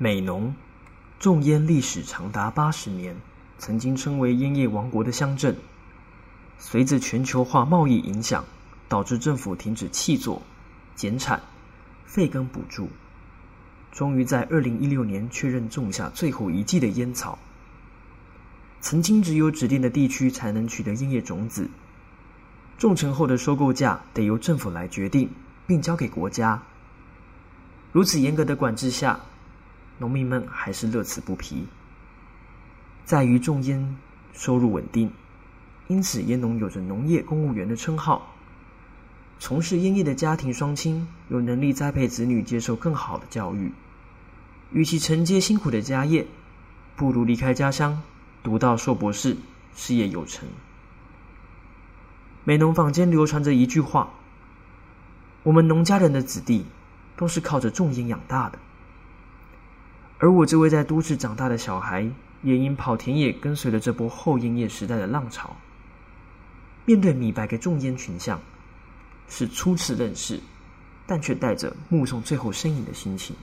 美浓，种烟历史长达八十年，曾经称为烟叶王国的乡镇。随着全球化贸易影响，导致政府停止契作、减产、废耕补助，终于在二零一六年确认种下最后一季的烟草。曾经只有指定的地区才能取得烟叶种子，种成后的收购价得由政府来决定，并交给国家。如此严格的管制下，农民们还是乐此不疲。在于种烟收入稳定，因此烟农有着农业公务员的称号。从事烟业的家庭双亲有能力栽培子女接受更好的教育，与其承接辛苦的家业，不如离开家乡。读到硕博士，事业有成。美浓坊间流传着一句话：“我们农家人的子弟都是靠着种烟养大的。”而我这位在都市长大的小孩，也因跑田野跟随了这波后烟叶时代的浪潮。面对米白的众烟群像，是初次认识，但却带着目送最后身影的心情。